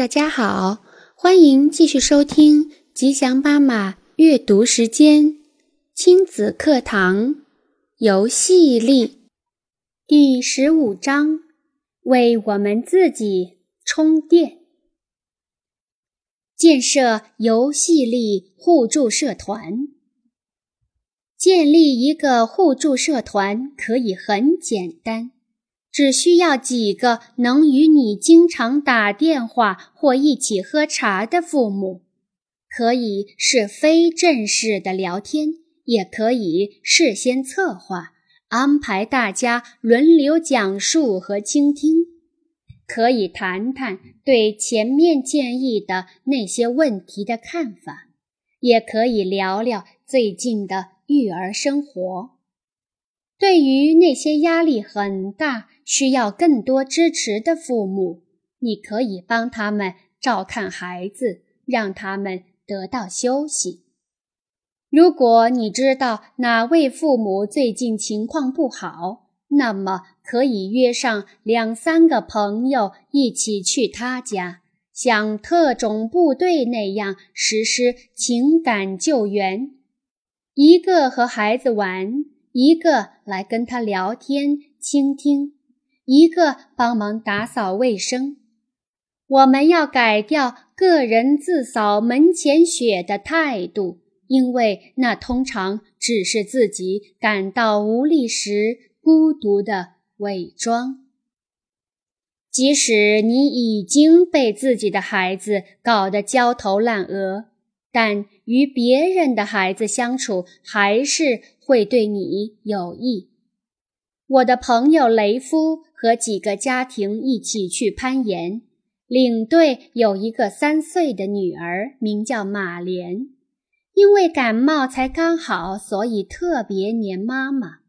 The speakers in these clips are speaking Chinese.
大家好，欢迎继续收听吉祥妈妈阅读时间亲子课堂游戏力第十五章：为我们自己充电。建设游戏力互助社团。建立一个互助社团可以很简单。只需要几个能与你经常打电话或一起喝茶的父母，可以是非正式的聊天，也可以事先策划安排大家轮流讲述和倾听，可以谈谈对前面建议的那些问题的看法，也可以聊聊最近的育儿生活。对于那些压力很大。需要更多支持的父母，你可以帮他们照看孩子，让他们得到休息。如果你知道哪位父母最近情况不好，那么可以约上两三个朋友一起去他家，像特种部队那样实施情感救援。一个和孩子玩，一个来跟他聊天、倾听。一个帮忙打扫卫生，我们要改掉个人自扫门前雪的态度，因为那通常只是自己感到无力时孤独的伪装。即使你已经被自己的孩子搞得焦头烂额，但与别人的孩子相处还是会对你有益。我的朋友雷夫。和几个家庭一起去攀岩，领队有一个三岁的女儿，名叫马莲。因为感冒才刚好，所以特别黏妈妈，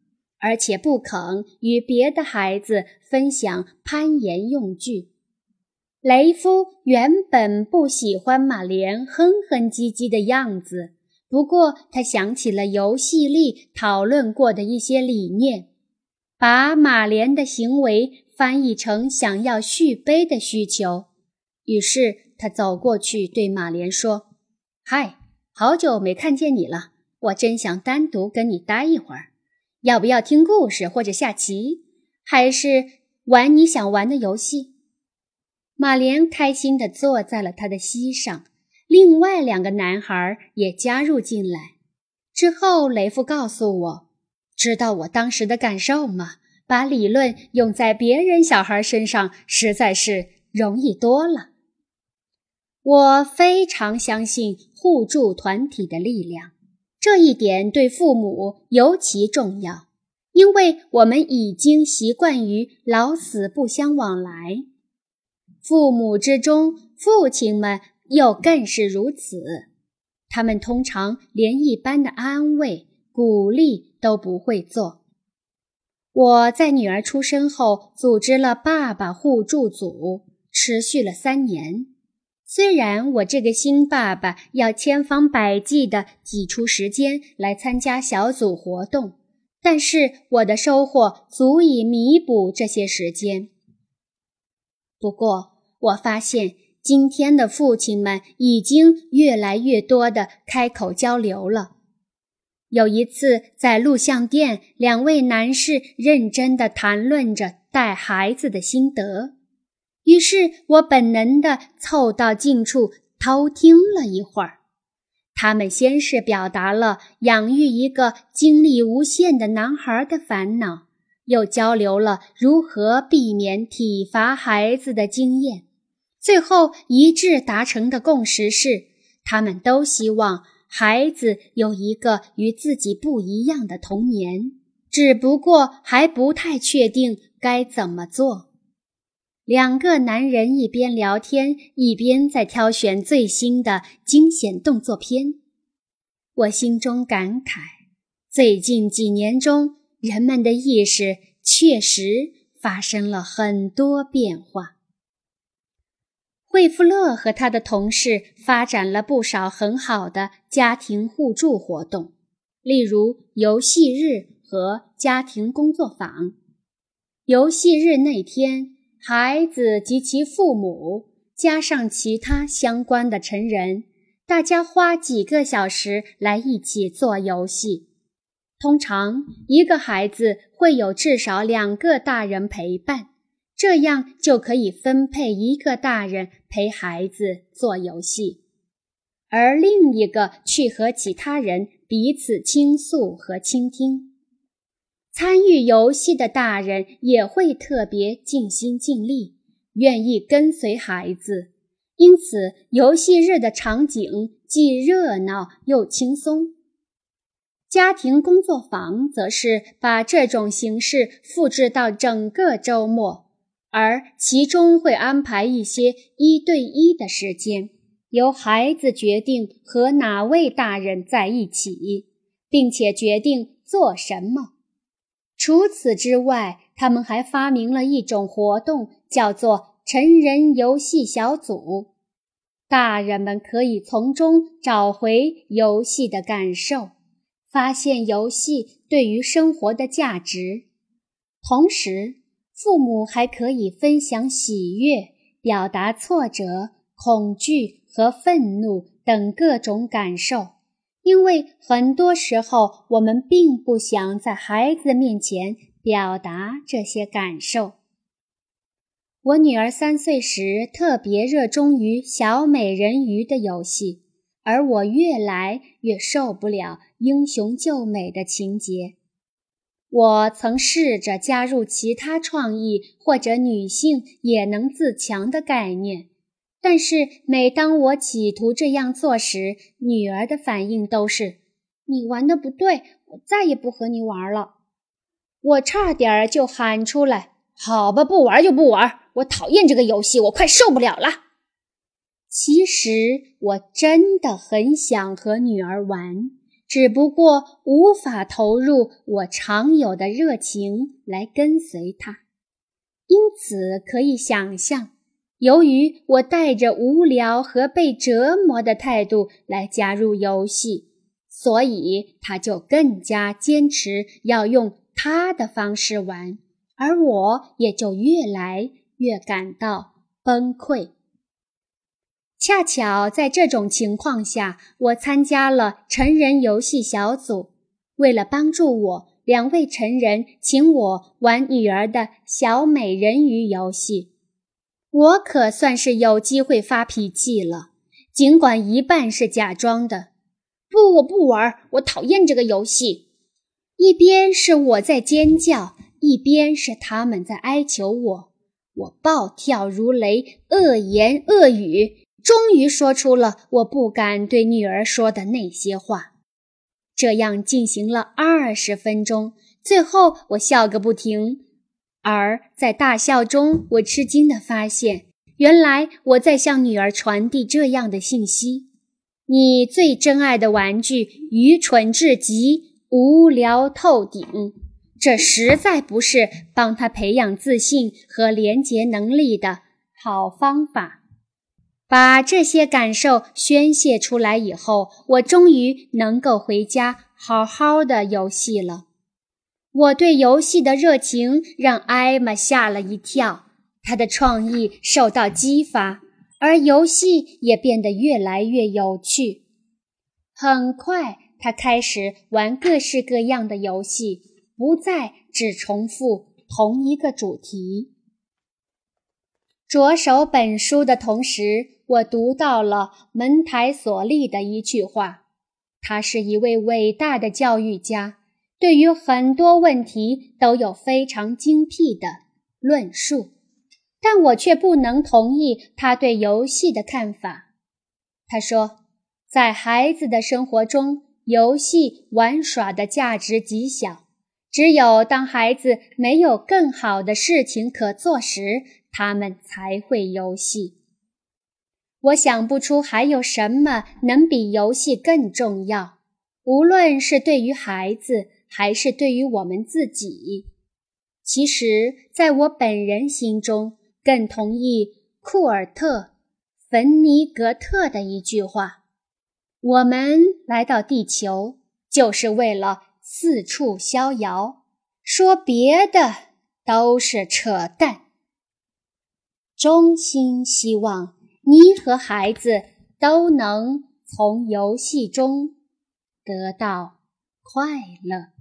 而且不肯与别的孩子分享攀岩用具。雷夫原本不喜欢马莲哼哼唧唧的样子，不过他想起了游戏里讨论过的一些理念。把马莲的行为翻译成想要续杯的需求，于是他走过去对马莲说：“嗨，好久没看见你了，我真想单独跟你待一会儿。要不要听故事或者下棋，还是玩你想玩的游戏？”马莲开心地坐在了他的膝上，另外两个男孩也加入进来。之后，雷夫告诉我。知道我当时的感受吗？把理论用在别人小孩身上，实在是容易多了。我非常相信互助团体的力量，这一点对父母尤其重要，因为我们已经习惯于老死不相往来。父母之中，父亲们又更是如此，他们通常连一般的安慰。鼓励都不会做。我在女儿出生后组织了爸爸互助组，持续了三年。虽然我这个新爸爸要千方百计地挤出时间来参加小组活动，但是我的收获足以弥补这些时间。不过，我发现今天的父亲们已经越来越多地开口交流了。有一次，在录像店，两位男士认真地谈论着带孩子的心得。于是我本能地凑到近处偷听了一会儿。他们先是表达了养育一个精力无限的男孩的烦恼，又交流了如何避免体罚孩子的经验。最后一致达成的共识是，他们都希望。孩子有一个与自己不一样的童年，只不过还不太确定该怎么做。两个男人一边聊天，一边在挑选最新的惊险动作片。我心中感慨：最近几年中，人们的意识确实发生了很多变化。惠夫勒和他的同事发展了不少很好的家庭互助活动，例如游戏日和家庭工作坊。游戏日那天，孩子及其父母加上其他相关的成人，大家花几个小时来一起做游戏。通常，一个孩子会有至少两个大人陪伴，这样就可以分配一个大人陪孩子做游戏，而另一个去和其他人彼此倾诉和倾听。参与游戏的大人也会特别尽心尽力，愿意跟随孩子，因此游戏日的场景既热闹又轻松。家庭工作坊则是把这种形式复制到整个周末，而其中会安排一些一对一的时间，由孩子决定和哪位大人在一起，并且决定做什么。除此之外，他们还发明了一种活动，叫做成人游戏小组，大人们可以从中找回游戏的感受。发现游戏对于生活的价值，同时，父母还可以分享喜悦、表达挫折、恐惧和愤怒等各种感受，因为很多时候我们并不想在孩子面前表达这些感受。我女儿三岁时特别热衷于小美人鱼的游戏。而我越来越受不了英雄救美的情节。我曾试着加入其他创意或者女性也能自强的概念，但是每当我企图这样做时，女儿的反应都是：“你玩的不对，我再也不和你玩了。”我差点就喊出来：“好吧，不玩就不玩，我讨厌这个游戏，我快受不了了。”其实我真的很想和女儿玩，只不过无法投入我常有的热情来跟随他。因此可以想象，由于我带着无聊和被折磨的态度来加入游戏，所以他就更加坚持要用他的方式玩，而我也就越来越感到崩溃。恰巧在这种情况下，我参加了成人游戏小组。为了帮助我，两位成人请我玩女儿的小美人鱼游戏。我可算是有机会发脾气了，尽管一半是假装的。不，我不玩，我讨厌这个游戏。一边是我在尖叫，一边是他们在哀求我。我暴跳如雷，恶言恶语。终于说出了我不敢对女儿说的那些话。这样进行了二十分钟，最后我笑个不停。而在大笑中，我吃惊地发现，原来我在向女儿传递这样的信息：你最珍爱的玩具愚蠢至极，无聊透顶。这实在不是帮他培养自信和连结能力的好方法。把这些感受宣泄出来以后，我终于能够回家好好的游戏了。我对游戏的热情让艾玛吓了一跳，她的创意受到激发，而游戏也变得越来越有趣。很快，她开始玩各式各样的游戏，不再只重复同一个主题。着手本书的同时，我读到了门台索利的一句话。他是一位伟大的教育家，对于很多问题都有非常精辟的论述。但我却不能同意他对游戏的看法。他说，在孩子的生活中，游戏玩耍的价值极小。只有当孩子没有更好的事情可做时，他们才会游戏。我想不出还有什么能比游戏更重要，无论是对于孩子还是对于我们自己。其实，在我本人心中，更同意库尔特·芬尼格特的一句话：“我们来到地球，就是为了四处逍遥，说别的都是扯淡。”衷心希望你和孩子都能从游戏中得到快乐。